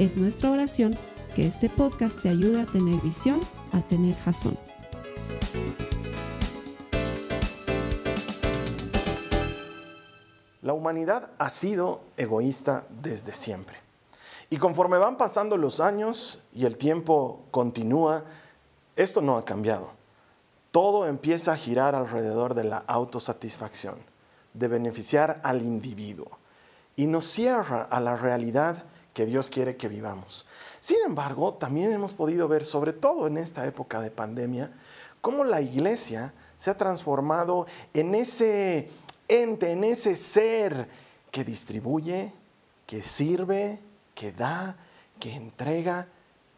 Es nuestra oración que este podcast te ayude a tener visión, a tener jazón. La humanidad ha sido egoísta desde siempre. Y conforme van pasando los años y el tiempo continúa, esto no ha cambiado. Todo empieza a girar alrededor de la autosatisfacción, de beneficiar al individuo. Y nos cierra a la realidad que Dios quiere que vivamos. Sin embargo, también hemos podido ver, sobre todo en esta época de pandemia, cómo la iglesia se ha transformado en ese ente, en ese ser que distribuye, que sirve, que da, que entrega,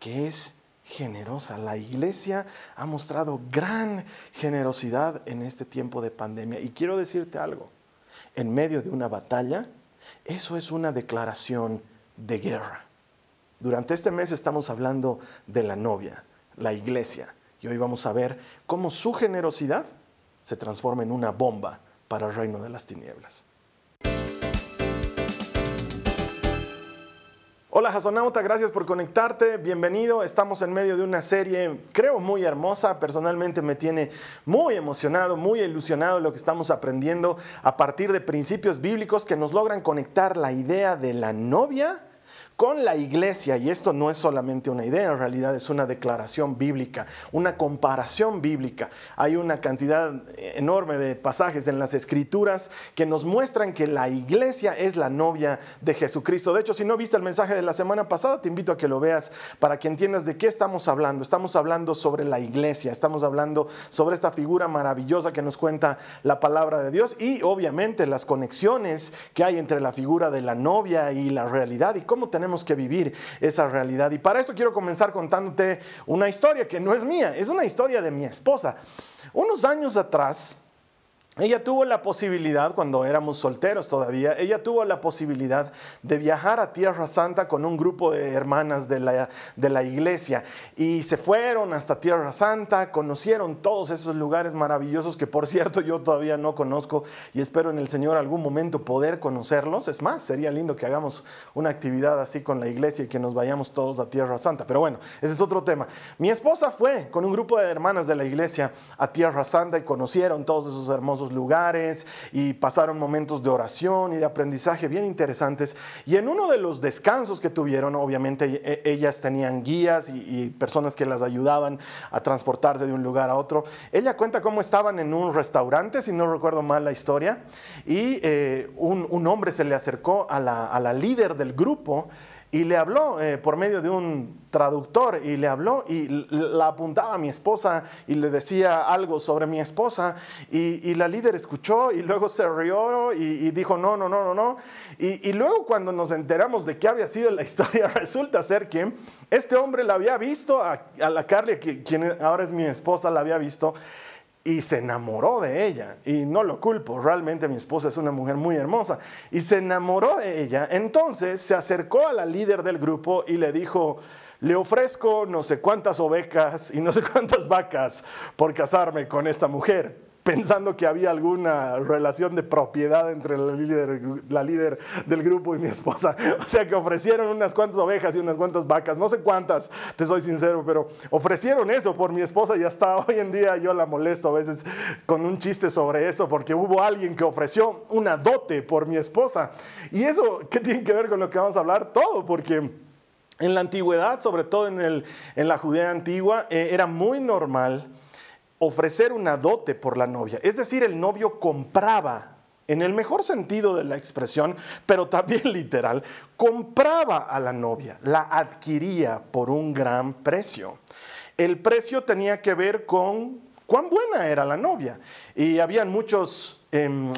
que es generosa. La iglesia ha mostrado gran generosidad en este tiempo de pandemia. Y quiero decirte algo, en medio de una batalla, eso es una declaración de guerra. Durante este mes estamos hablando de la novia, la iglesia, y hoy vamos a ver cómo su generosidad se transforma en una bomba para el reino de las tinieblas. Hola Jasonauta, gracias por conectarte, bienvenido. Estamos en medio de una serie, creo, muy hermosa. Personalmente me tiene muy emocionado, muy ilusionado lo que estamos aprendiendo a partir de principios bíblicos que nos logran conectar la idea de la novia con la iglesia, y esto no es solamente una idea, en realidad es una declaración bíblica, una comparación bíblica. Hay una cantidad enorme de pasajes en las escrituras que nos muestran que la iglesia es la novia de Jesucristo. De hecho, si no viste el mensaje de la semana pasada, te invito a que lo veas para que entiendas de qué estamos hablando. Estamos hablando sobre la iglesia, estamos hablando sobre esta figura maravillosa que nos cuenta la palabra de Dios y obviamente las conexiones que hay entre la figura de la novia y la realidad y cómo tenemos tenemos que vivir esa realidad. Y para esto quiero comenzar contándote una historia que no es mía, es una historia de mi esposa. Unos años atrás, ella tuvo la posibilidad, cuando éramos solteros todavía, ella tuvo la posibilidad de viajar a Tierra Santa con un grupo de hermanas de la, de la iglesia. Y se fueron hasta Tierra Santa, conocieron todos esos lugares maravillosos que por cierto yo todavía no conozco y espero en el Señor algún momento poder conocerlos. Es más, sería lindo que hagamos una actividad así con la iglesia y que nos vayamos todos a Tierra Santa. Pero bueno, ese es otro tema. Mi esposa fue con un grupo de hermanas de la iglesia a Tierra Santa y conocieron todos esos hermosos lugares y pasaron momentos de oración y de aprendizaje bien interesantes. Y en uno de los descansos que tuvieron, obviamente e, ellas tenían guías y, personas que las ayudaban a transportarse de un lugar a otro. Ella cuenta cómo estaban en un restaurante, si no recuerdo mal la historia, y eh, un, hombre se le acercó a la, a la líder del grupo y le habló eh, por medio de un traductor y le habló y la apuntaba a mi esposa y le decía algo sobre mi esposa y, la líder escuchó y luego se rió y, dijo no, no, no, no, no. Y, luego cuando nos enteramos de qué había sido la historia, resulta ser que este hombre la había visto, a, a la Carly, quien ahora es mi esposa, la había visto y se enamoró de ella. Y no lo culpo, realmente mi esposa es una mujer muy hermosa. Y se enamoró de ella. Entonces se acercó a la líder del grupo y le dijo, le ofrezco no sé cuántas ovejas y no sé cuántas vacas por casarme con esta mujer pensando que había alguna relación de propiedad entre la líder, del grupo y mi esposa. O sea que ofrecieron unas cuantas ovejas y unas cuantas vacas, no sé cuántas, te soy sincero, pero ofrecieron eso por mi esposa y hasta hoy en día yo la molesto a veces con un chiste sobre eso, porque hubo alguien que ofreció una dote por mi esposa. Y eso, ¿qué tiene que ver con lo que vamos a hablar? Todo, porque... En la antigüedad, sobre todo en, el, en la Judea antigua, eh, era muy normal ofrecer una dote por la novia. Es decir, el novio compraba, en el mejor sentido de la expresión, pero también literal, compraba a la novia, la adquiría por un gran precio. El precio tenía que ver con cuán buena era la novia. Y habían muchos... Em,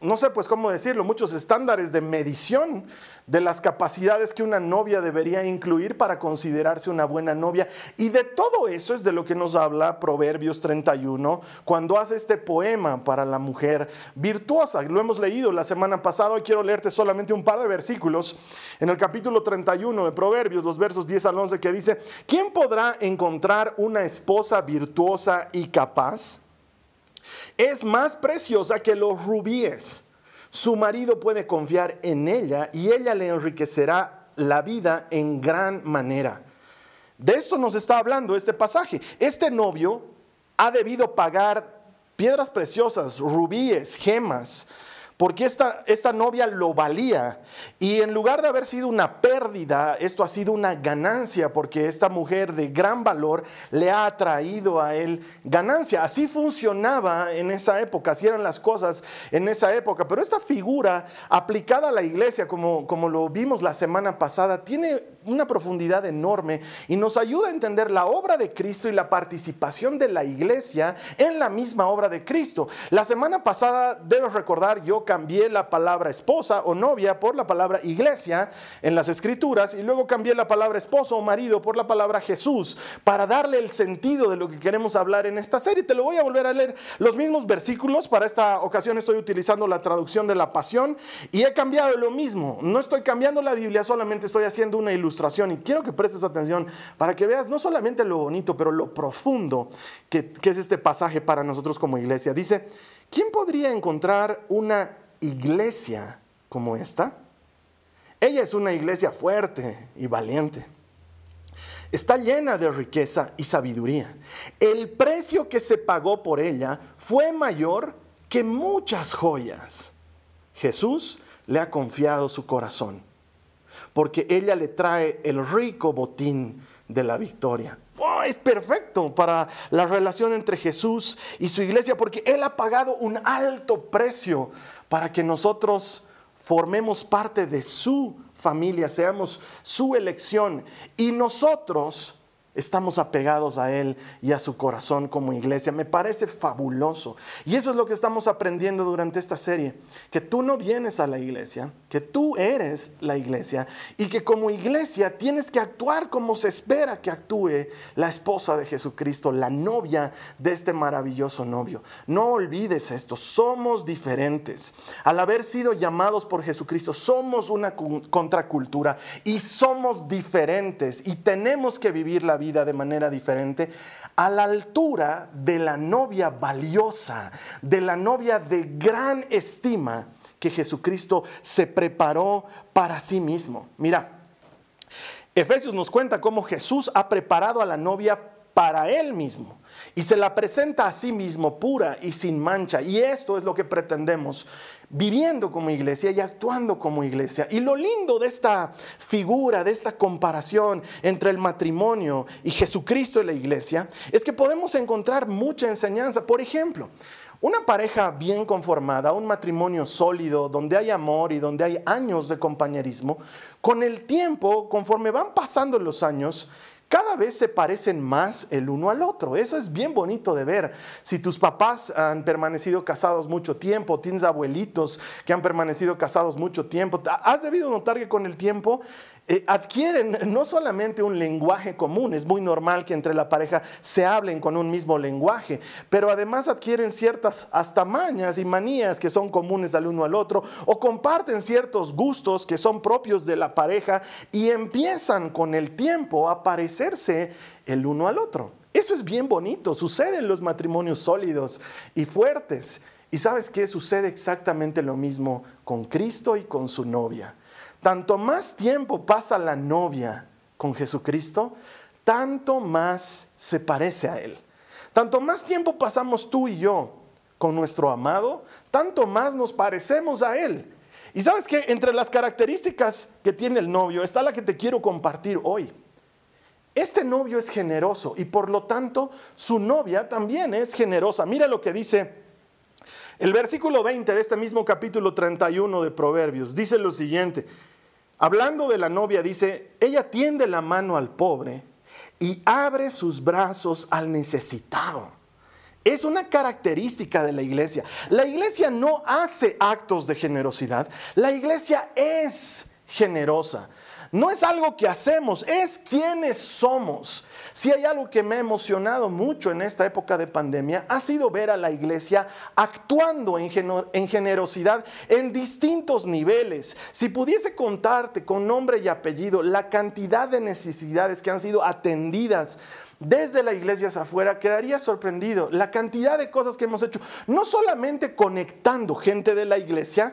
no sé pues cómo decirlo, muchos estándares de medición de las capacidades que una novia debería incluir para considerarse una buena novia. Y de todo eso es de lo que nos habla Proverbios 31 cuando hace este poema para la mujer virtuosa. Lo hemos leído la semana pasada, hoy quiero leerte solamente un par de versículos en el capítulo 31 de Proverbios, los versos 10 al 11, que dice, ¿quién podrá encontrar una esposa virtuosa y capaz? Es más preciosa que los rubíes. Su marido puede confiar en ella y ella le enriquecerá la vida en gran manera. De esto nos está hablando este pasaje. Este novio ha debido pagar piedras preciosas, rubíes, gemas, porque esta, esta novia lo valía. Y en lugar de haber sido una pérdida, esto ha sido una ganancia, porque esta mujer de gran valor le ha traído a él ganancia. Así funcionaba en esa época, así eran las cosas en esa época. Pero esta figura aplicada a la iglesia, como, como lo vimos la semana pasada, tiene una profundidad enorme y nos ayuda a entender la obra de Cristo y la participación de la iglesia en la misma obra de Cristo. La semana pasada, debes recordar, yo cambié la palabra esposa o novia por la palabra iglesia en las escrituras y luego cambié la palabra esposo o marido por la palabra Jesús para darle el sentido de lo que queremos hablar en esta serie. Te lo voy a volver a leer los mismos versículos. Para esta ocasión estoy utilizando la traducción de la pasión y he cambiado lo mismo. No estoy cambiando la Biblia, solamente estoy haciendo una ilustración y quiero que prestes atención para que veas no solamente lo bonito, pero lo profundo que, que es este pasaje para nosotros como iglesia. Dice, ¿quién podría encontrar una iglesia como esta? Ella es una iglesia fuerte y valiente. Está llena de riqueza y sabiduría. El precio que se pagó por ella fue mayor que muchas joyas. Jesús le ha confiado su corazón, porque ella le trae el rico botín de la victoria. Oh, es perfecto para la relación entre Jesús y su iglesia porque Él ha pagado un alto precio para que nosotros formemos parte de su familia, seamos su elección y nosotros estamos apegados a Él y a su corazón como iglesia. Me parece fabuloso. Y eso es lo que estamos aprendiendo durante esta serie, que tú no vienes a la iglesia, que tú eres la iglesia y que como iglesia tienes que actuar como se espera que actúe la esposa de Jesucristo, la novia de este maravilloso novio. No olvides esto, somos diferentes. Al haber sido llamados por Jesucristo, somos una contracultura y somos diferentes y tenemos que vivir la vida de manera diferente, a la altura de la novia valiosa, de la novia de gran estima que Jesucristo se preparó para sí mismo. Mira, Efesios nos cuenta cómo Jesús ha preparado a la novia para él mismo y se la presenta a sí mismo pura y sin mancha. Y esto es lo que pretendemos viviendo como iglesia y actuando como iglesia. Y lo lindo de esta figura, de esta comparación entre el matrimonio y Jesucristo y la iglesia, es que podemos encontrar mucha enseñanza. Por ejemplo, una pareja bien conformada, un matrimonio sólido, donde hay amor y donde hay años de compañerismo, con el tiempo, conforme van pasando los años, cada vez se parecen más el uno al otro. Eso es bien bonito de ver. Si tus papás han permanecido casados mucho tiempo, tienes abuelitos que han permanecido casados mucho tiempo, has debido notar que con el tiempo eh, adquieren no solamente un lenguaje común, es muy normal que entre la pareja se hablen con un mismo lenguaje, pero además adquieren ciertas hasta mañas y manías que son comunes al uno al otro, o comparten ciertos gustos que son propios de la pareja y empiezan con el tiempo a parecerse el uno al otro. Eso es bien bonito, sucede en los matrimonios sólidos y fuertes. Y sabes qué? Sucede exactamente lo mismo con Cristo y con su novia. Tanto más tiempo pasa la novia con Jesucristo, tanto más se parece a Él. Tanto más tiempo pasamos tú y yo con nuestro amado, tanto más nos parecemos a Él. Y sabes que entre las características que tiene el novio está la que te quiero compartir hoy. Este novio es generoso y por lo tanto su novia también es generosa. Mira lo que dice el versículo 20 de este mismo capítulo 31 de Proverbios. Dice lo siguiente, Hablando de la novia, dice, ella tiende la mano al pobre y abre sus brazos al necesitado. es una característica de la iglesia. La iglesia no hace actos de generosidad, la iglesia es generosa. No es algo que hacemos, es quienes somos. Si hay algo que me ha emocionado mucho en esta época de pandemia, ha sido ver a la iglesia actuando en, generosidad en distintos niveles. Si pudiese contarte con nombre y apellido la cantidad de necesidades que han sido atendidas desde la iglesia hacia afuera, quedaría sorprendido. La cantidad de cosas que hemos hecho, no solamente conectando gente de la iglesia,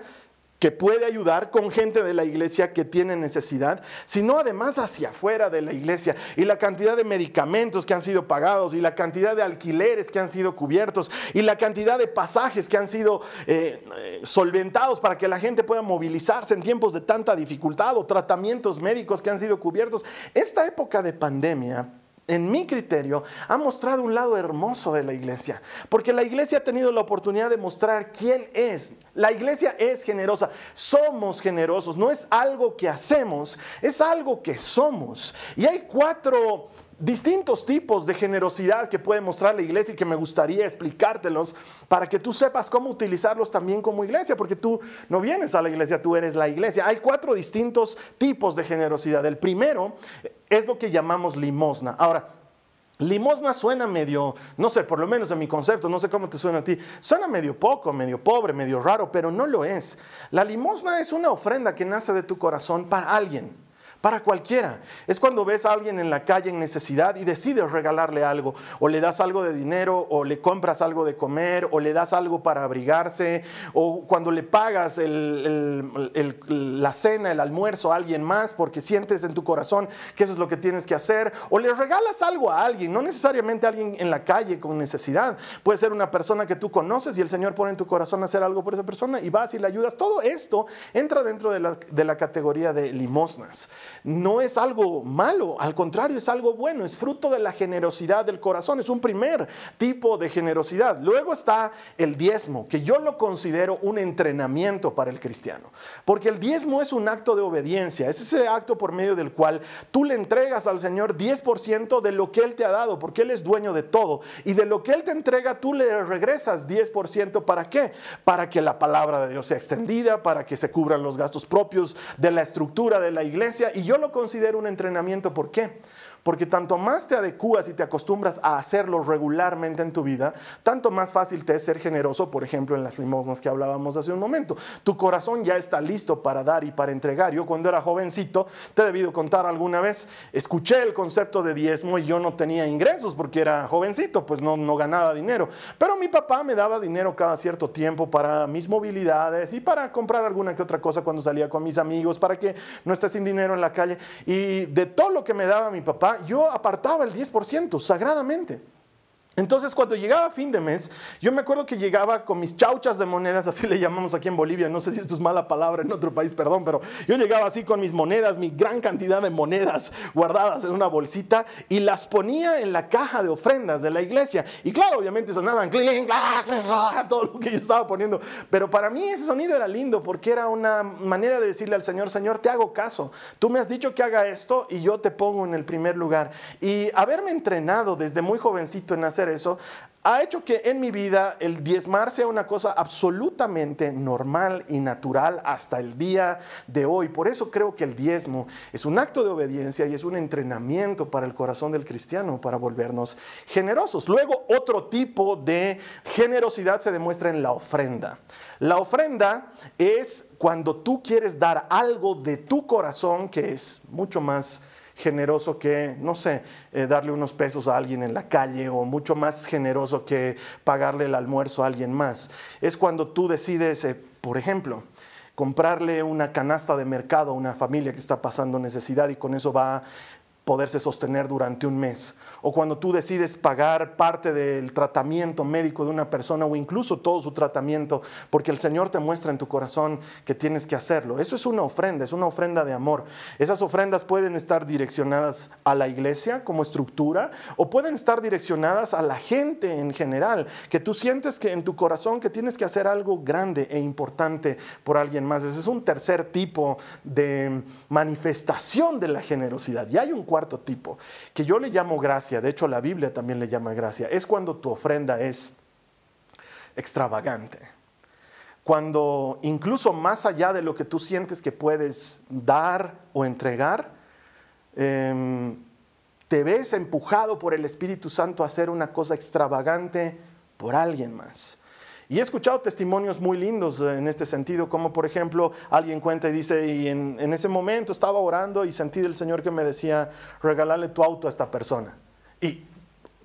que puede ayudar con gente de la iglesia que tiene necesidad, sino además hacia afuera de la iglesia. Y la cantidad de medicamentos que han sido pagados, y la cantidad de alquileres que han sido cubiertos, y la cantidad de pasajes que han sido eh, eh, solventados para que la gente pueda movilizarse en tiempos de tanta dificultad, o tratamientos médicos que han sido cubiertos. Esta época de pandemia en mi criterio, ha mostrado un lado hermoso de la iglesia, porque la iglesia ha tenido la oportunidad de mostrar quién es. La iglesia es generosa, somos generosos, no es algo que hacemos, es algo que somos. Y hay cuatro distintos tipos de generosidad que puede mostrar la iglesia y que me gustaría explicártelos para que tú sepas cómo utilizarlos también como iglesia, porque tú no vienes a la iglesia, tú eres la iglesia. Hay cuatro distintos tipos de generosidad. El primero es lo que llamamos limosna. Ahora, Limosna suena medio, no sé, por lo menos en mi concepto, no sé cómo te suena a ti, suena medio poco, medio pobre, medio raro, pero no lo es. La limosna es una ofrenda que nace de tu corazón para alguien para cualquiera. Es cuando ves a alguien en la calle en necesidad y decides regalarle algo, o le das algo de dinero, o le compras algo de comer, o le das algo para abrigarse, o cuando le pagas la cena, el almuerzo a alguien más, porque sientes en tu corazón que eso es lo que tienes que hacer, o le regalas algo a alguien, no necesariamente a alguien en la calle con necesidad, puede ser una persona que tú conoces y el Señor pone en tu corazón hacer algo por esa persona y vas y le ayudas. Todo esto entra dentro de la, de la categoría de limosnas no es algo malo, al contrario, es algo bueno, es fruto de la generosidad del corazón, es un primer tipo de generosidad. Luego está el diezmo, que yo lo considero un entrenamiento para el cristiano, porque el diezmo es un acto de obediencia, es ese acto por medio del cual tú le entregas al Señor 10% de lo que Él te ha dado, porque Él es dueño de todo, y de lo que Él te entrega tú le regresas 10%, ¿para qué? Para que la palabra de Dios sea extendida, para que se cubran los gastos propios de la estructura de la iglesia, y yo lo considero un entrenamiento. ¿Por qué? Porque tanto más te adecuas y te acostumbras a hacerlo regularmente en tu vida, tanto más fácil te es ser generoso, por ejemplo, en las limosnas que hablábamos hace un momento. Tu corazón ya está listo para dar y para entregar. Yo cuando era jovencito, te he debido contar alguna vez, escuché el concepto de diezmo y yo no tenía ingresos porque era jovencito, pues no, no ganaba dinero. Pero mi papá me daba dinero cada cierto tiempo para mis movilidades y para comprar alguna que otra cosa cuando salía con mis amigos, para que no esté sin dinero en la calle. Y de todo lo que me daba mi papá, yo apartaba el 10% sagradamente. Entonces, cuando llegaba fin de mes, yo me acuerdo que llegaba con mis chauchas de monedas, así le llamamos aquí en Bolivia, no sé si esto es mala palabra en otro país, perdón, pero yo llegaba así con mis monedas, mi gran cantidad de monedas guardadas en una bolsita y las ponía en la caja de ofrendas de la iglesia. Y claro, obviamente sonaban todo lo que yo estaba poniendo, pero para mí ese sonido era lindo porque era una manera de decirle al Señor, Señor, te hago caso, tú me has dicho que haga esto y yo te pongo en el primer lugar. Y haberme entrenado desde muy jovencito en hacer eso, ha hecho que en mi vida el diezmar sea una cosa absolutamente normal y natural hasta el día de hoy. Por eso creo que el diezmo es un acto de obediencia y es un entrenamiento para el corazón del cristiano para volvernos generosos. Luego, otro tipo de generosidad se demuestra en la ofrenda. La ofrenda es cuando tú quieres dar algo de tu corazón que es mucho más generoso que, no sé, eh, darle unos pesos a alguien en la calle o mucho más generoso que pagarle el almuerzo a alguien más. Es cuando tú decides, eh, por ejemplo, comprarle una canasta de mercado a una familia que está pasando necesidad y con eso va a poderse sostener durante un mes. O cuando tú decides pagar parte del tratamiento médico de una persona o incluso todo su tratamiento, porque el Señor te muestra en tu corazón que tienes que hacerlo. Eso es una ofrenda, es una ofrenda de amor. Esas ofrendas pueden estar direccionadas a la iglesia como estructura o pueden estar direccionadas a la gente en general, que tú sientes que en tu corazón que tienes que hacer algo grande e importante por alguien más. Ese es un tercer tipo de manifestación de la generosidad. Y hay un cuarto tipo, que yo le llamo gracia, de hecho la Biblia también le llama gracia, es cuando tu ofrenda es extravagante. Cuando incluso más allá de lo que tú sientes que puedes dar o entregar, em, te ves empujado por el Espíritu Santo a hacer una cosa extravagante por alguien más. Y he escuchado testimonios muy lindos en este sentido, como por ejemplo alguien cuenta y dice, y en, en ese momento estaba orando y sentí del Señor que me decía, regálale tu auto a esta persona. Y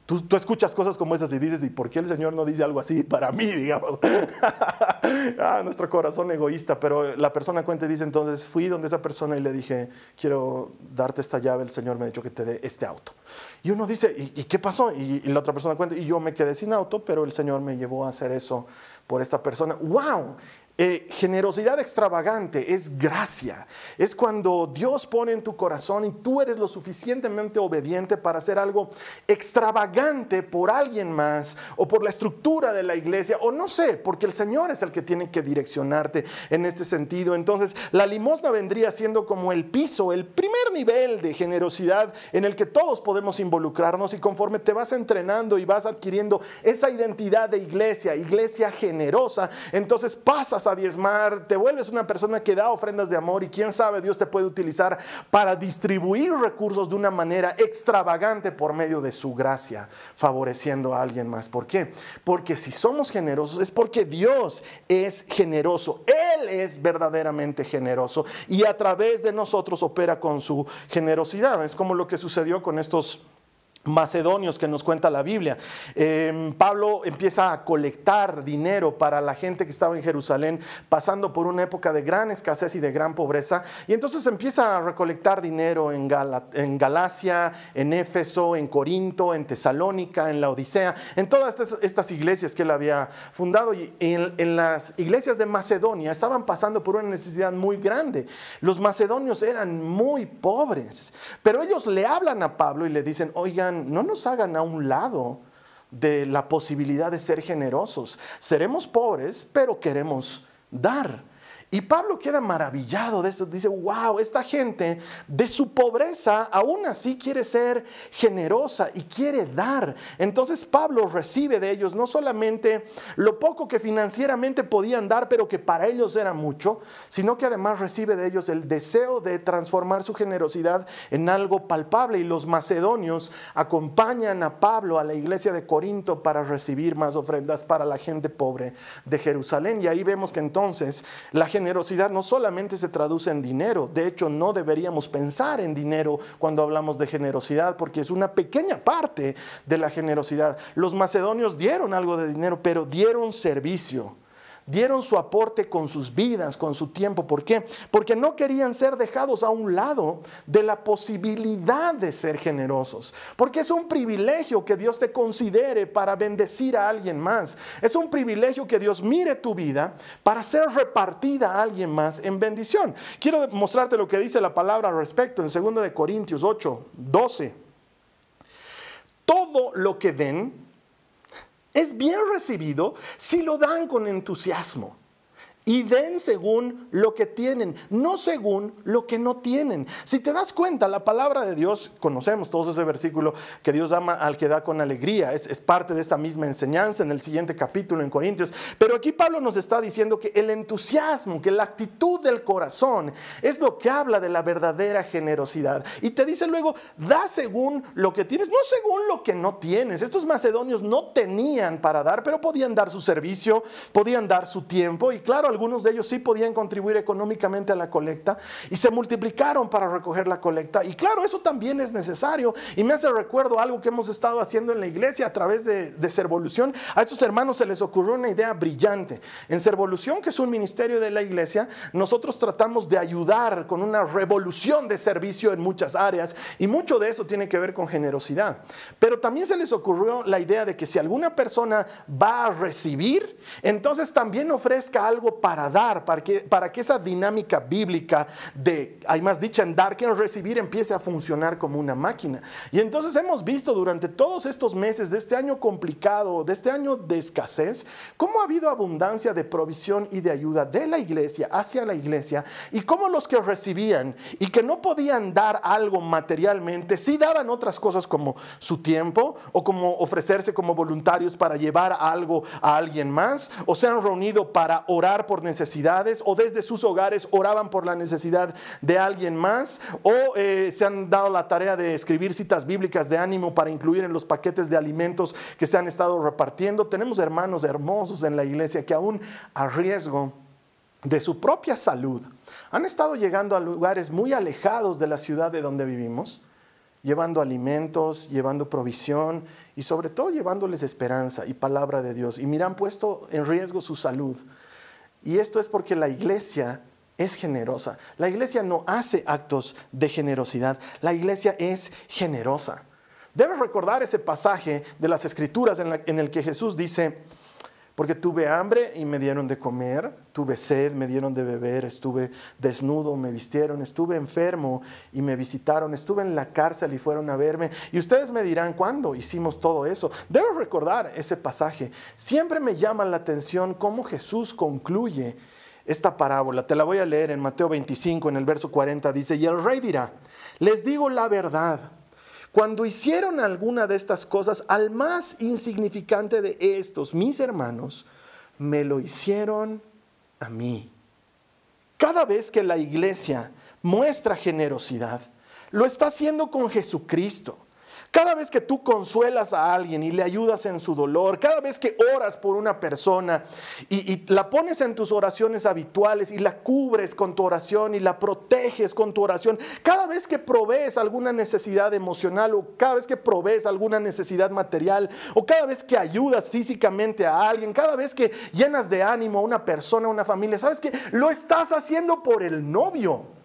Tú, escuchas cosas como esas y dices, ¿y por qué el Señor no dice algo así para mí, digamos? ah, nuestro corazón egoísta, pero la persona cuenta y dice, entonces fui donde esa persona y le dije, quiero darte esta llave, el Señor me ha dicho que te dé este auto. Y uno dice, ¿y, qué pasó? Y, y, la otra persona cuenta, y yo me quedé sin auto, pero el Señor me llevó a hacer eso por esta persona. ¡Wow! Eh, generosidad extravagante es gracia. Es cuando Dios pone en tu corazón y tú eres lo suficientemente obediente para hacer algo extravagante por alguien más o por la estructura de la iglesia o no sé, porque el Señor es el que tiene que direccionarte en este sentido. Entonces, la limosna vendría siendo como el piso, el primer nivel de generosidad en el que todos podemos involucrarnos y conforme te vas entrenando y vas adquiriendo esa identidad de iglesia, iglesia generosa, entonces pasas a diezmar, te vuelves una persona que da ofrendas de amor y quién sabe, Dios te puede utilizar para distribuir recursos de una manera extravagante por medio de su gracia, favoreciendo a alguien más. ¿Por qué? Porque si somos generosos es porque Dios es generoso. Él es verdaderamente generoso y a través de nosotros opera con su generosidad. Es como lo que sucedió con estos macedonios que nos cuenta la Biblia. Em, Pablo empieza a colectar dinero para la gente que estaba en Jerusalén, pasando por una época de gran escasez y de gran pobreza, y entonces empieza a recolectar dinero en, en Galacia, en Éfeso, en Corinto, en Tesalónica, en la Odisea, en todas estas, iglesias que él había fundado, y en, en las iglesias de Macedonia estaban pasando por una necesidad muy grande. Los macedonios eran muy pobres, pero ellos le hablan a Pablo y le dicen, no nos hagan a un lado de la posibilidad de ser generosos. Seremos pobres, pero queremos dar. Y Pablo queda maravillado de esto. Dice, wow, esta gente de su pobreza aún así quiere ser generosa y quiere dar. Entonces Pablo recibe de ellos no solamente lo poco que financieramente podían dar, pero que para ellos era mucho, sino que además recibe de ellos el deseo de transformar su generosidad en algo palpable. Y los macedonios acompañan a Pablo a la iglesia de Corinto para recibir más ofrendas para la gente pobre de Jerusalén. Y ahí vemos que entonces la gente generosidad no solamente se traduce en dinero, de hecho no deberíamos pensar en dinero cuando hablamos de generosidad, porque es una pequeña parte de la generosidad. Los macedonios dieron algo de dinero, pero dieron servicio dieron su aporte con sus vidas, con su tiempo. ¿Por qué? Porque no querían ser dejados a un lado de la posibilidad de ser generosos. Porque es un privilegio que Dios te considere para bendecir a alguien más. Es un privilegio que Dios mire tu vida para ser repartida a alguien más en bendición. Quiero mostrarte lo que dice la palabra al respecto en 2 de Corintios 8, 12. Todo lo que den, es bien recibido si lo dan con entusiasmo y den según lo que tienen, no según lo que no tienen. Si te das cuenta, la palabra de Dios, conocemos todos ese versículo que Dios ama al que da con alegría, es, es, parte de esta misma enseñanza en el siguiente capítulo en Corintios, pero aquí Pablo nos está diciendo que el entusiasmo, que la actitud del corazón es lo que habla de la verdadera generosidad. Y te dice luego, da según lo que tienes, no según lo que no tienes. Estos macedonios no tenían para dar, pero podían dar su servicio, podían dar su tiempo y claro, algunos de ellos sí podían contribuir económicamente a la colecta y se multiplicaron para recoger la colecta. Y claro, eso también es necesario. Y me hace recuerdo algo que hemos estado haciendo en la iglesia a través de, de Servolución. A estos hermanos se les ocurrió una idea brillante. En Servolución, que es un ministerio de la iglesia, nosotros tratamos de ayudar con una revolución de servicio en muchas áreas y mucho de eso tiene que ver con generosidad. Pero también se les ocurrió la idea de que si alguna persona va a recibir, entonces también ofrezca algo para dar, para que, para que esa dinámica bíblica de, hay más dicha en dar que en recibir, empiece a funcionar como una máquina. Y entonces hemos visto durante todos estos meses de este año complicado, de este año de escasez, cómo ha habido abundancia de provisión y de ayuda de la iglesia hacia la iglesia y cómo los que recibían y que no podían dar algo materialmente, sí daban otras cosas como su tiempo o como ofrecerse como voluntarios para llevar algo a alguien más, o se han reunido para orar por necesidades, o desde sus hogares oraban por la necesidad de alguien más, o eh, se han dado la tarea de escribir citas bíblicas de ánimo para incluir en los paquetes de alimentos que se han estado repartiendo. Tenemos hermanos hermosos en la iglesia que aún a riesgo de su propia salud han estado llegando a lugares muy alejados de la ciudad de donde vivimos llevando alimentos, llevando provisión y sobre todo llevándoles esperanza y palabra de Dios. Y me han puesto en riesgo su salud. Y esto es porque la iglesia es generosa. La iglesia no hace actos de generosidad, la iglesia es generosa. Debes recordar ese pasaje de las escrituras en, el que Jesús dice, porque tuve hambre y me dieron de comer, tuve sed, me dieron de beber, estuve desnudo, me vistieron, estuve enfermo y me visitaron, estuve en la cárcel y fueron a verme. Y ustedes me dirán, ¿cuándo hicimos todo eso? Debo recordar ese pasaje. Siempre me llama la atención cómo Jesús concluye esta parábola. Te la voy a leer en Mateo 25, en el verso 40. Dice, y el rey dirá, les digo la verdad cuando hicieron alguna de estas cosas al más insignificante de estos, mis hermanos, me lo hicieron a mí. Cada vez que la iglesia muestra generosidad, lo está haciendo con Jesucristo. Cada vez que tú consuelas a alguien y le ayudas en su dolor, cada vez que oras por una persona y, la pones en tus oraciones habituales y la cubres con tu oración y la proteges con tu oración, cada vez que provees alguna necesidad emocional o cada vez que provees alguna necesidad material o cada vez que ayudas físicamente a alguien, cada vez que llenas de ánimo a una persona, a una familia, sabes que lo estás haciendo por el novio.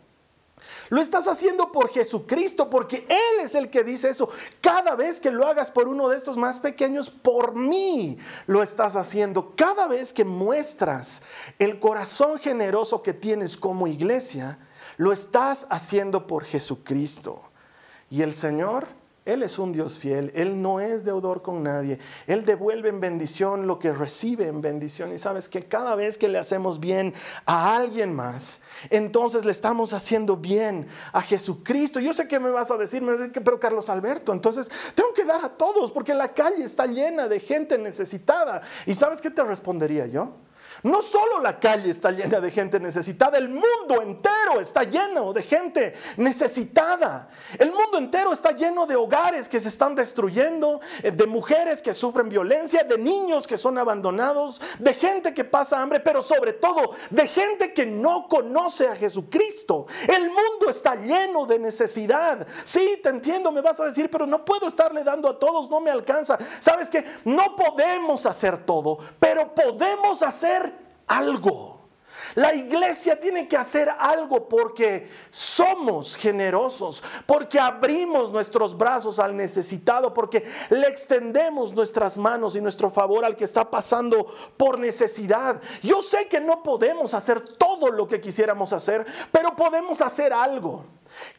Lo estás haciendo por Jesucristo, porque Él es el que dice eso. Cada vez que lo hagas por uno de estos más pequeños, por mí lo estás haciendo. Cada vez que muestras el corazón generoso que tienes como iglesia, lo estás haciendo por Jesucristo. Y el Señor él es un Dios fiel, Él no es deudor con nadie, Él devuelve en bendición lo que recibe en bendición. Y sabes que cada vez que le hacemos bien a alguien más, entonces le estamos haciendo bien a Jesucristo. Yo sé que me vas a decir, pero Carlos Alberto, entonces tengo que dar a todos porque la calle está llena de gente necesitada. ¿Y sabes qué te respondería yo? No solo la calle está llena de gente necesitada, el mundo entero está lleno de gente necesitada. El mundo entero está lleno de hogares que se están destruyendo, eh, de mujeres que sufren violencia, de niños que son abandonados, de gente que pasa hambre, pero sobre todo de gente que no conoce a Jesucristo. El mundo está lleno de necesidad. Sí, te entiendo, me vas a decir, pero no puedo estarle dando a todos, no me alcanza. Sabes que no podemos hacer todo, pero podemos hacer algo. La iglesia tiene que hacer algo porque somos generosos, porque abrimos nuestros brazos al necesitado, porque le extendemos nuestras manos y nuestro favor al que está pasando por necesidad. Yo sé que no podemos hacer todo lo que quisiéramos hacer, pero podemos hacer algo.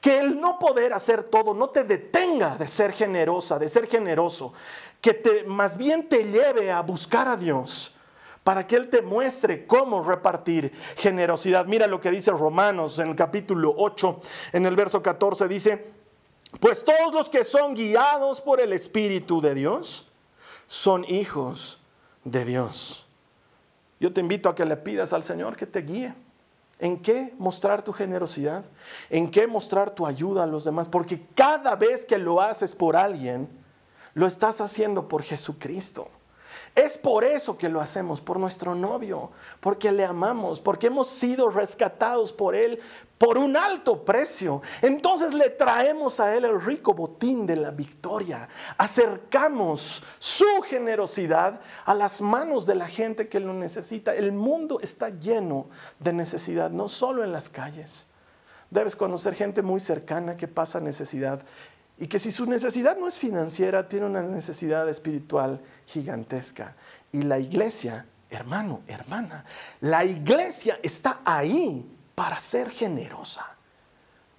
Que el no poder hacer todo no te detenga de ser generosa, de ser generoso, que te más bien te lleve a buscar a Dios para que Él te muestre cómo repartir generosidad. Mira lo que dice Romanos en el capítulo 8, en el verso 14, dice, pues todos los que son guiados por el Espíritu de Dios son hijos de Dios. Yo te invito a que le pidas al Señor que te guíe. ¿En qué mostrar tu generosidad? ¿En qué mostrar tu ayuda a los demás? Porque cada vez que lo haces por alguien, lo estás haciendo por Jesucristo. Es por eso que lo hacemos, por nuestro novio, porque le amamos, porque hemos sido rescatados por Él por un alto precio. Entonces le traemos a Él el rico botín de la victoria. Acercamos su generosidad a las manos de la gente que lo necesita. El mundo está lleno de necesidad, no solo en las calles. Debes conocer gente muy cercana que pasa necesidad y que si su necesidad no es financiera, tiene una necesidad espiritual gigantesca. Y la iglesia hermano, hermana, la iglesia está ahí para ser generosa.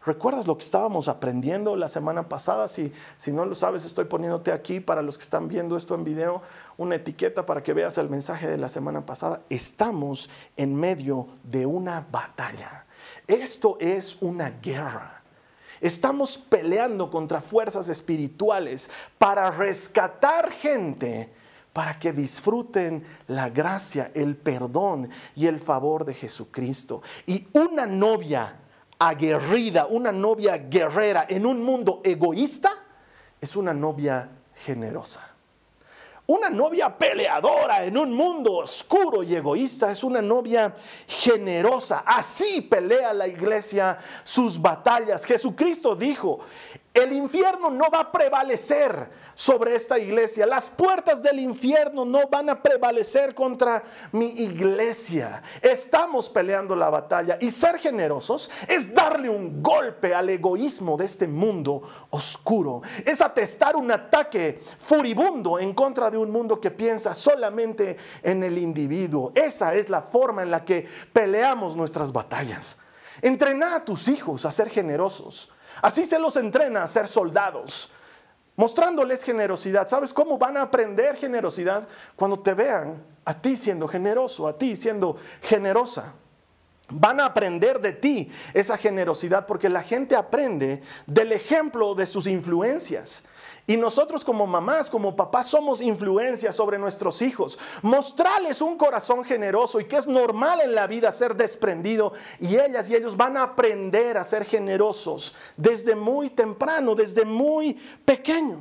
¿Recuerdas lo que estábamos aprendiendo la semana pasada? Si, si no lo sabes, estoy poniéndote aquí para los que están viendo esto en video, una etiqueta para que veas el mensaje de la semana pasada. Estamos en medio de una batalla. Esto es una guerra. Estamos peleando contra fuerzas espirituales para rescatar gente para que disfruten la gracia, el perdón y el favor de Jesucristo. Y una novia aguerrida, una novia guerrera en un mundo egoísta, es una novia generosa. Una novia peleadora en un mundo oscuro y egoísta es una novia generosa. Así pelea la iglesia sus batallas. Jesucristo dijo, el infierno no va a prevalecer sobre esta iglesia. Las puertas del infierno no van a prevalecer contra mi iglesia. Estamos peleando la batalla y ser generosos es darle un golpe al egoísmo de este mundo oscuro. Es atestar un ataque furibundo en contra de un mundo que piensa solamente en el individuo. Esa es la forma en la que peleamos nuestras batallas. Entrena a tus hijos a ser generosos. Así se los entrena a ser soldados, mostrándoles generosidad. ¿Sabes cómo van a aprender generosidad? Cuando te vean a ti siendo generoso, a ti siendo generosa. Van a aprender de ti esa generosidad porque la gente aprende del ejemplo de sus influencias. Y nosotros como mamás, como papás, somos influencia sobre nuestros hijos. Mostrarles un corazón generoso y que es normal en la vida ser desprendido. Y ellas y ellos van a aprender a ser generosos desde muy temprano, desde muy pequeños.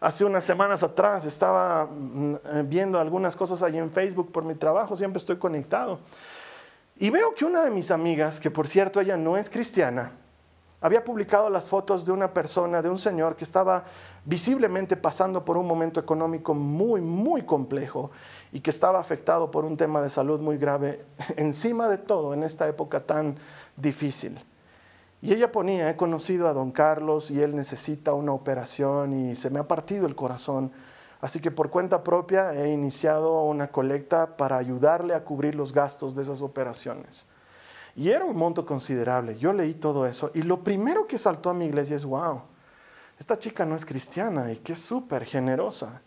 Hace unas semanas atrás estaba mm, viendo algunas cosas ahí en Facebook por mi trabajo, siempre estoy conectado. Y veo que una de mis amigas, que por cierto ella no es cristiana, había publicado las fotos de una persona, de un señor que estaba visiblemente pasando por un momento económico muy, muy complejo y que estaba afectado por un tema de salud muy grave, encima de todo en esta época tan difícil. Y ella ponía, he conocido a don Carlos y él necesita una operación y se me ha partido el corazón. Así que por cuenta propia he iniciado una colecta para ayudarle a cubrir los gastos de esas operaciones. Y era un monto considerable. Yo leí todo eso y lo primero que saltó a mi iglesia es, wow, esta chica no es cristiana y que es súper generosa.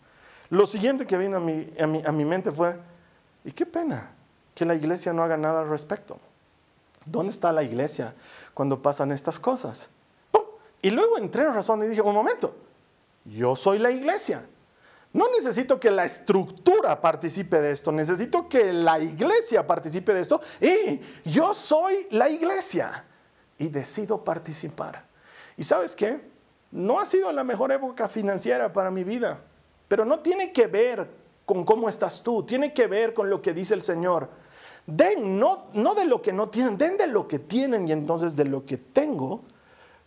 Lo siguiente que vino a mi, a, mi, mente fue, y qué pena que la iglesia no haga nada al respecto. ¿Dónde está la iglesia cuando pasan estas cosas? Y luego entré en razón y dije, un momento, yo soy la iglesia. No necesito que la estructura participe de esto, necesito que la iglesia participe de esto. Y yo soy la iglesia y decido participar. ¿Y sabes qué? No ha sido la mejor época financiera para mi vida, pero no tiene que ver con cómo estás tú, tiene que ver con lo que dice el Señor. Den no, no de lo que no tienen, den de lo que tienen y entonces de lo que tengo,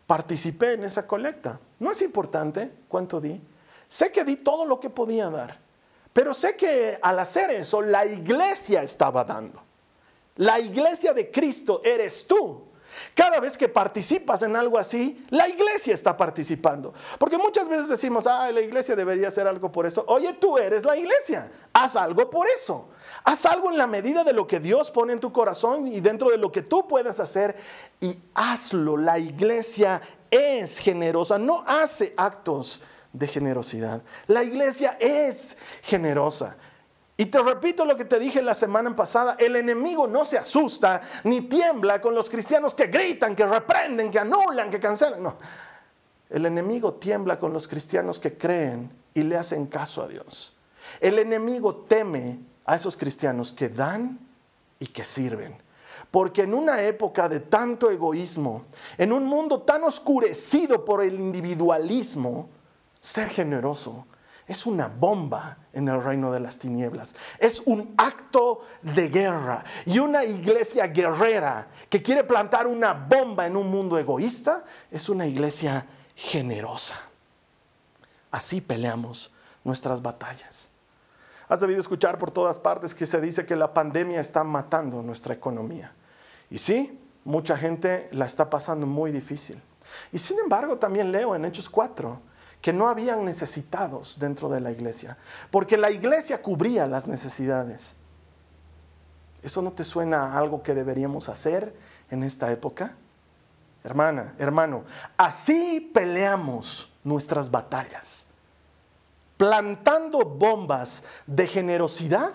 participé en esa colecta. ¿No es importante cuánto di? Sé que di todo lo que podía dar, pero sé que al hacer eso la iglesia estaba dando. La iglesia de Cristo eres tú. Cada vez que participas en algo así, la iglesia está participando. Porque muchas veces decimos, ah, la iglesia debería hacer algo por esto. Oye, tú eres la iglesia. Haz algo por eso. Haz algo en la medida de lo que Dios pone en tu corazón y dentro de lo que tú puedas hacer y hazlo. La iglesia es generosa, no hace actos de generosidad. La iglesia es generosa. Y te repito lo que te dije la semana pasada, el enemigo no se asusta ni tiembla con los cristianos que gritan, que reprenden, que anulan, que cancelan. No, el enemigo tiembla con los cristianos que creen y le hacen caso a Dios. El enemigo teme a esos cristianos que dan y que sirven. Porque en una época de tanto egoísmo, en un mundo tan oscurecido por el individualismo, ser generoso es una bomba en el reino de las tinieblas. Es un acto de guerra. Y una iglesia guerrera que quiere plantar una bomba en un mundo egoísta es una iglesia generosa. Así peleamos nuestras batallas. Has debido escuchar por todas partes que se dice que la pandemia está matando nuestra economía. Y sí, mucha gente la está pasando muy difícil. Y sin embargo, también leo en Hechos 4 que no habían necesitados dentro de la iglesia, porque la iglesia cubría las necesidades. ¿Eso no te suena algo que deberíamos hacer en esta época? Hermana, hermano, así peleamos nuestras batallas, plantando bombas de generosidad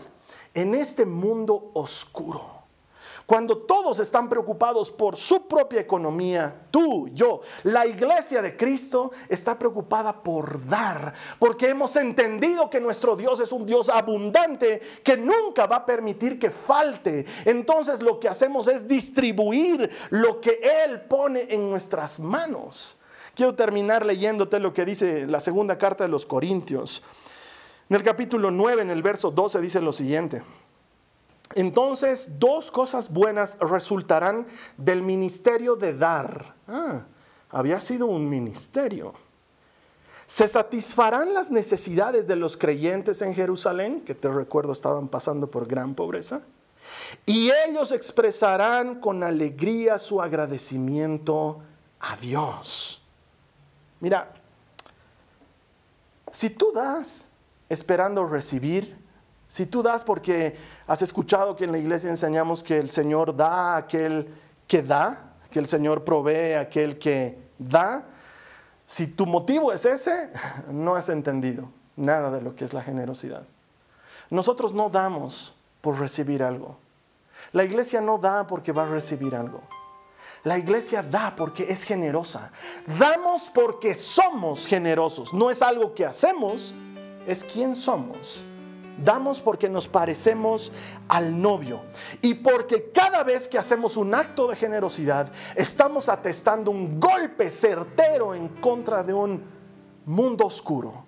en este mundo oscuro. Cuando todos están preocupados por su propia economía, tú, yo, la iglesia de Cristo está preocupada por dar, porque hemos entendido que nuestro Dios es un Dios abundante que nunca va a permitir que falte. Entonces lo que hacemos es distribuir lo que Él pone en nuestras manos. Quiero terminar leyéndote lo que dice la segunda carta de los Corintios. En el capítulo 9, en el verso 12, dice lo siguiente. Entonces, dos cosas buenas resultarán del ministerio de dar. Ah, había sido un ministerio. Se satisfarán las necesidades de los creyentes en Jerusalén, que te recuerdo estaban pasando por gran pobreza, y ellos expresarán con alegría su agradecimiento a Dios. Mira, si tú das esperando recibir, si tú das porque has escuchado que en la iglesia enseñamos que el Señor da a aquel que da, que el Señor provee a aquel que da, si tu motivo es ese, no has entendido nada de lo que es la generosidad. Nosotros no damos por recibir algo. La iglesia no da porque va a recibir algo. La iglesia da porque es generosa. Damos porque somos generosos. No es algo que hacemos, es quien somos. Damos porque nos parecemos al novio y porque cada vez que hacemos un acto de generosidad estamos atestando un golpe certero en contra de un mundo oscuro,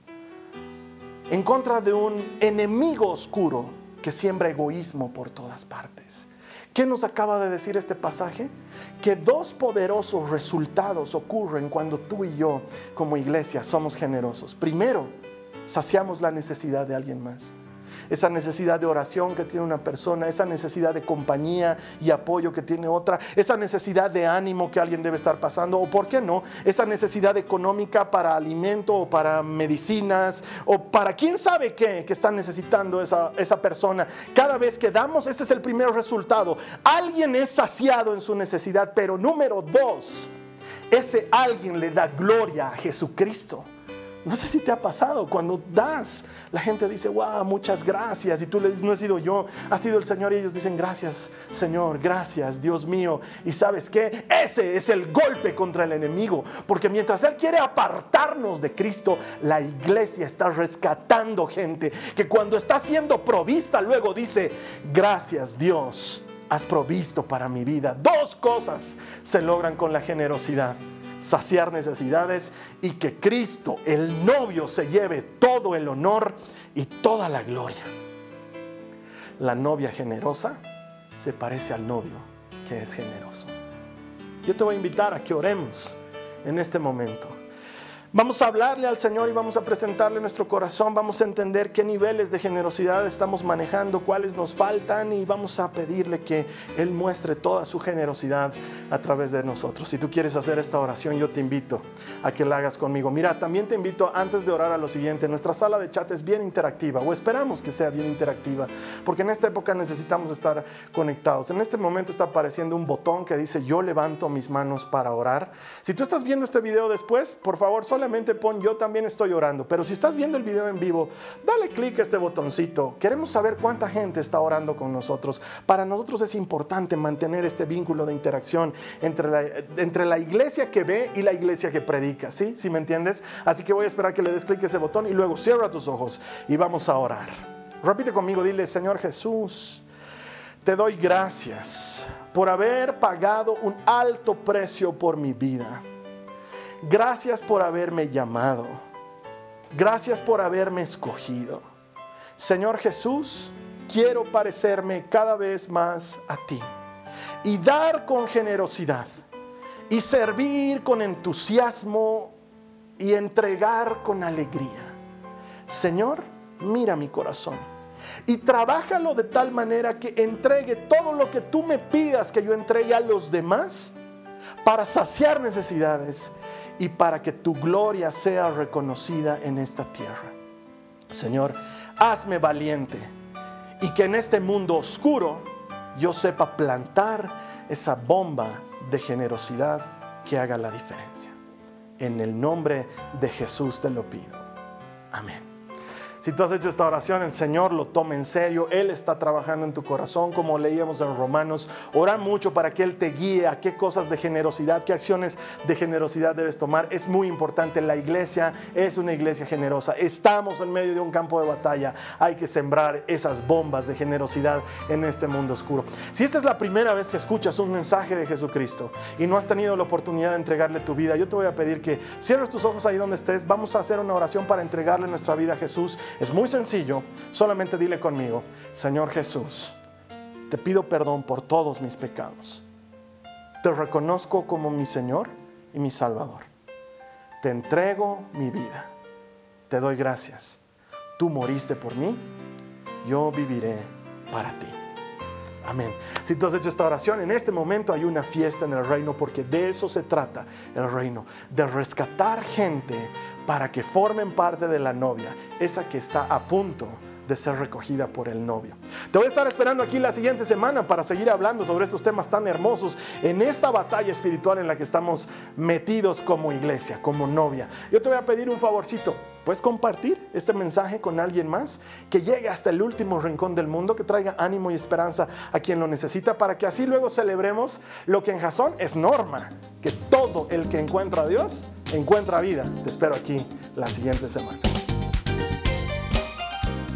en contra de un enemigo oscuro que siembra egoísmo por todas partes. ¿Qué nos acaba de decir este pasaje? Que dos poderosos resultados ocurren cuando tú y yo como iglesia somos generosos. Primero, saciamos la necesidad de alguien más esa necesidad de oración que tiene una persona, esa necesidad de compañía y apoyo que tiene otra, esa necesidad de ánimo que alguien debe estar pasando, o por qué no, esa necesidad económica para alimento o para medicinas o para quién sabe qué que está necesitando esa, esa persona. Cada vez que damos, este es el primer resultado. Alguien es saciado en su necesidad, pero número dos, ese alguien le da gloria a Jesucristo. No sé si te ha pasado, cuando das, la gente dice, wow, muchas gracias. Y tú le dices, no he sido yo, ha sido el Señor. Y ellos dicen, gracias, Señor, gracias, Dios mío. Y sabes qué? Ese es el golpe contra el enemigo. Porque mientras Él quiere apartarnos de Cristo, la iglesia está rescatando gente que cuando está siendo provista, luego dice, gracias, Dios, has provisto para mi vida. Dos cosas se logran con la generosidad saciar necesidades y que Cristo, el novio, se lleve todo el honor y toda la gloria. La novia generosa se parece al novio que es generoso. Yo te voy a invitar a que oremos en este momento. Vamos a hablarle al Señor y vamos a presentarle nuestro corazón, vamos a entender qué niveles de generosidad estamos manejando, cuáles nos faltan y vamos a pedirle que Él muestre toda su generosidad a través de nosotros. Si tú quieres hacer esta oración, yo te invito a que la hagas conmigo. Mira, también te invito antes de orar a lo siguiente, nuestra sala de chat es bien interactiva o esperamos que sea bien interactiva, porque en esta época necesitamos estar conectados. En este momento está apareciendo un botón que dice yo levanto mis manos para orar. Si tú estás viendo este video después, por favor, solo pon yo también estoy orando. Pero si estás viendo el video en vivo, dale clic a este botoncito. Queremos saber cuánta gente está orando con nosotros. Para nosotros es importante mantener este vínculo de interacción entre la, entre la iglesia que ve y la iglesia que predica. ¿Sí? ¿Sí me entiendes? Así que voy a esperar que le des clic a ese botón y luego cierra tus ojos y vamos a orar. Repite conmigo, dile, Señor Jesús, te doy gracias por haber pagado un alto precio por mi vida. Gracias por haberme llamado. Gracias por haberme escogido. Señor Jesús, quiero parecerme cada vez más a ti y dar con generosidad y servir con entusiasmo y entregar con alegría. Señor, mira mi corazón y trabájalo de tal manera que entregue todo lo que tú me pidas que yo entregue a los demás para saciar necesidades y para que tu gloria sea reconocida en esta tierra. Señor, hazme valiente y que en este mundo oscuro yo sepa plantar esa bomba de generosidad que haga la diferencia. En el nombre de Jesús te lo pido. Amén. Si tú has hecho esta oración, el Señor lo toma en serio. Él está trabajando en tu corazón, como leíamos en Romanos. Ora mucho para que Él te guíe a qué cosas de generosidad, qué acciones de generosidad debes tomar. Es muy importante. La iglesia es una iglesia generosa. Estamos en medio de un campo de batalla. Hay que sembrar esas bombas de generosidad en este mundo oscuro. Si esta es la primera vez que escuchas un mensaje de Jesucristo y no has tenido la oportunidad de entregarle tu vida, yo te voy a pedir que cierres tus ojos ahí donde estés. Vamos a hacer una oración para entregarle nuestra vida a Jesús es muy sencillo, solamente dile conmigo, Señor Jesús, te pido perdón por todos mis pecados. Te reconozco como mi Señor y mi Salvador. Te entrego mi vida. Te doy gracias. Tú moriste por mí, yo viviré para ti. Amén. Si tú has hecho esta oración, en este momento hay una fiesta en el reino porque de eso se trata el reino, de rescatar gente para que formen parte de la novia, esa que está a punto de ser recogida por el novio. Te voy a estar esperando aquí la siguiente semana para seguir hablando sobre estos temas tan hermosos en esta batalla espiritual en la que estamos metidos como iglesia, como novia. Yo te voy a pedir un favorcito. ¿Puedes compartir este mensaje con alguien más que llegue hasta el último rincón del mundo, que traiga ánimo y esperanza a quien lo necesita, para que así luego celebremos lo que en Jasón es norma, que todo el que encuentra a Dios encuentra vida. Te espero aquí la siguiente semana.